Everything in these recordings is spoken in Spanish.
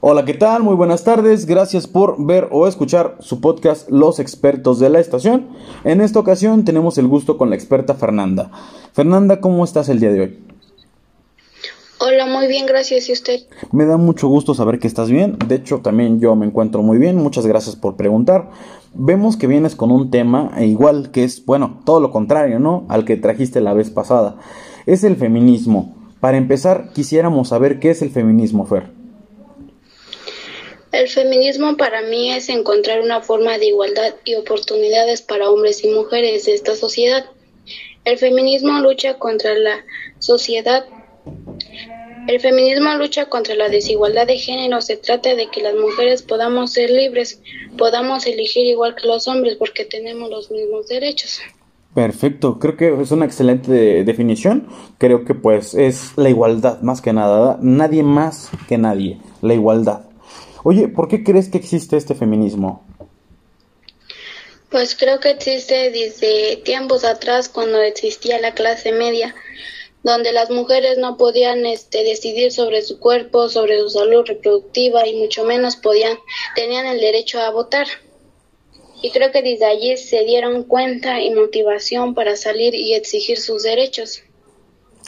Hola, ¿qué tal? Muy buenas tardes. Gracias por ver o escuchar su podcast Los expertos de la estación. En esta ocasión tenemos el gusto con la experta Fernanda. Fernanda, ¿cómo estás el día de hoy? Hola, muy bien, gracias. ¿Y usted? Me da mucho gusto saber que estás bien. De hecho, también yo me encuentro muy bien. Muchas gracias por preguntar. Vemos que vienes con un tema e igual que es, bueno, todo lo contrario, ¿no? Al que trajiste la vez pasada. Es el feminismo. Para empezar, quisiéramos saber qué es el feminismo, Fer. El feminismo para mí es encontrar una forma de igualdad y oportunidades para hombres y mujeres de esta sociedad. El feminismo lucha contra la sociedad. El feminismo lucha contra la desigualdad de género. Se trata de que las mujeres podamos ser libres, podamos elegir igual que los hombres porque tenemos los mismos derechos. Perfecto, creo que es una excelente definición. Creo que pues es la igualdad más que nada, nadie más que nadie, la igualdad. Oye, ¿por qué crees que existe este feminismo? Pues creo que existe desde tiempos atrás cuando existía la clase media, donde las mujeres no podían este, decidir sobre su cuerpo, sobre su salud reproductiva y mucho menos podían, tenían el derecho a votar. Y creo que desde allí se dieron cuenta y motivación para salir y exigir sus derechos.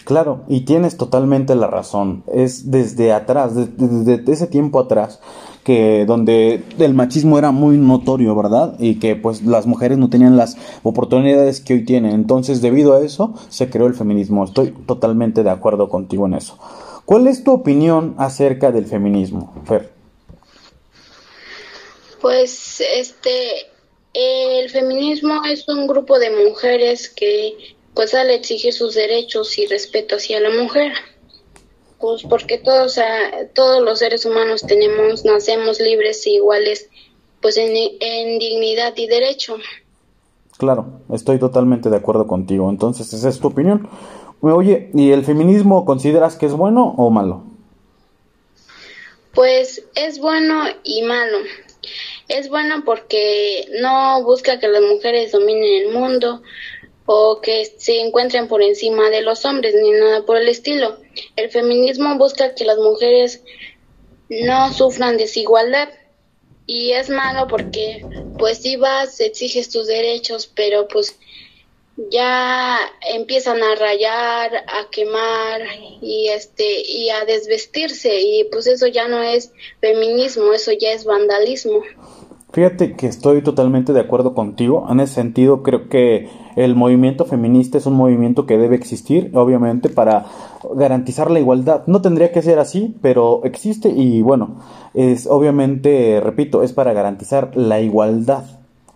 Claro, y tienes totalmente la razón. Es desde atrás, desde, ese tiempo atrás, que donde el machismo era muy notorio, ¿verdad? Y que pues las mujeres no tenían las oportunidades que hoy tienen. Entonces, debido a eso, se creó el feminismo. Estoy totalmente de acuerdo contigo en eso. ¿Cuál es tu opinión acerca del feminismo, Fer? Pues este el feminismo es un grupo de mujeres que pues al exigir sus derechos y respeto hacia la mujer. Pues porque todos, todos los seres humanos tenemos, nacemos libres e iguales, pues en, en dignidad y derecho. Claro, estoy totalmente de acuerdo contigo. Entonces, esa es tu opinión. Oye, ¿y el feminismo consideras que es bueno o malo? Pues es bueno y malo. Es bueno porque no busca que las mujeres dominen el mundo, o que se encuentren por encima de los hombres, ni nada por el estilo. El feminismo busca que las mujeres no sufran desigualdad y es malo porque pues si vas, exiges tus derechos, pero pues ya empiezan a rayar, a quemar y este y a desvestirse y pues eso ya no es feminismo, eso ya es vandalismo. Fíjate que estoy totalmente de acuerdo contigo. En ese sentido, creo que el movimiento feminista es un movimiento que debe existir, obviamente, para garantizar la igualdad. No tendría que ser así, pero existe y bueno, es obviamente, repito, es para garantizar la igualdad.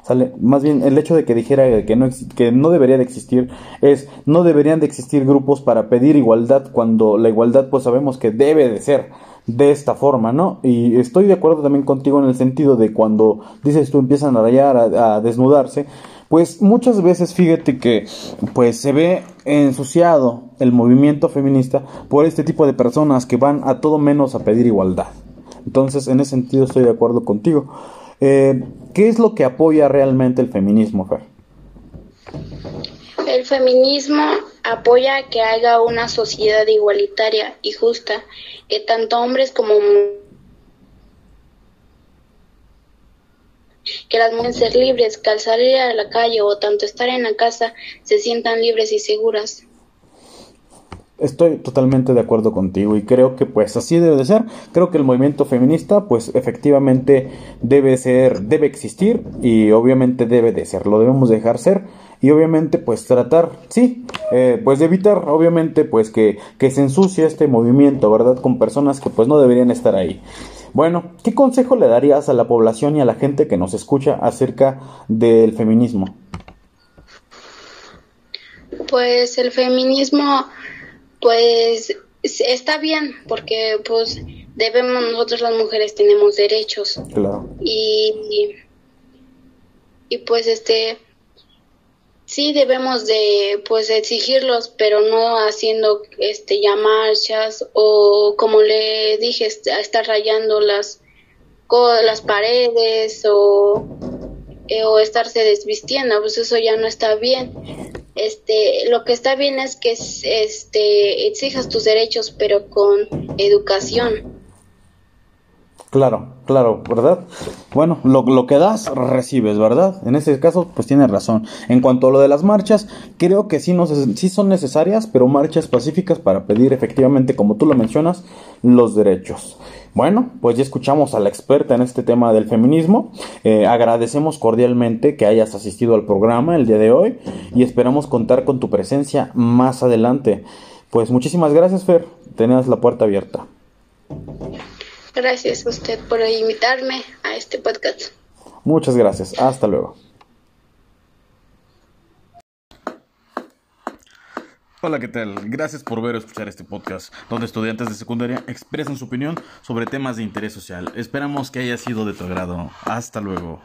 ¿Sale? Más bien el hecho de que dijera que no, que no debería de existir es no deberían de existir grupos para pedir igualdad cuando la igualdad pues sabemos que debe de ser de esta forma, ¿no? Y estoy de acuerdo también contigo en el sentido de cuando dices tú empiezan a rayar, a, desnudarse, pues muchas veces fíjate que pues se ve ensuciado el movimiento feminista por este tipo de personas que van a todo menos a pedir igualdad. Entonces, en ese sentido estoy de acuerdo contigo. Eh, ¿Qué es lo que apoya realmente el feminismo, Fer? El feminismo apoya que haya una sociedad igualitaria y justa, que tanto hombres como que las mujeres ser libres, que al salir a la calle o tanto estar en la casa se sientan libres y seguras. Estoy totalmente de acuerdo contigo y creo que pues así debe de ser. Creo que el movimiento feminista pues efectivamente debe ser, debe existir y obviamente debe de ser, lo debemos dejar ser y obviamente pues tratar, sí, eh, pues de evitar obviamente pues que, que se ensucie este movimiento, ¿verdad? Con personas que pues no deberían estar ahí. Bueno, ¿qué consejo le darías a la población y a la gente que nos escucha acerca del feminismo? Pues el feminismo pues está bien porque pues debemos nosotros las mujeres tenemos derechos. Claro. Y y pues este sí debemos de pues exigirlos pero no haciendo este ya marchas o como le dije estar rayando las las paredes o eh, o estarse desvistiendo, pues eso ya no está bien. Este, lo que está bien es que este exijas tus derechos, pero con educación. Claro, claro, ¿verdad? Bueno, lo, que das, recibes, ¿verdad? En ese caso, pues tienes razón. En cuanto a lo de las marchas, creo que sí, no, sí son necesarias, pero marchas pacíficas para pedir efectivamente, como tú lo mencionas, los derechos. Bueno, pues ya escuchamos a la experta en este tema del feminismo. Eh, agradecemos cordialmente que hayas asistido al programa el día de hoy y esperamos contar con tu presencia más adelante. Pues muchísimas gracias, Fer. Tenías la puerta abierta. Gracias a usted por invitarme a este podcast. Muchas gracias. Hasta luego. Hola, ¿qué tal? Gracias por ver o escuchar este podcast, donde estudiantes de secundaria expresan su opinión sobre temas de interés social. Esperamos que haya sido de tu agrado. Hasta luego.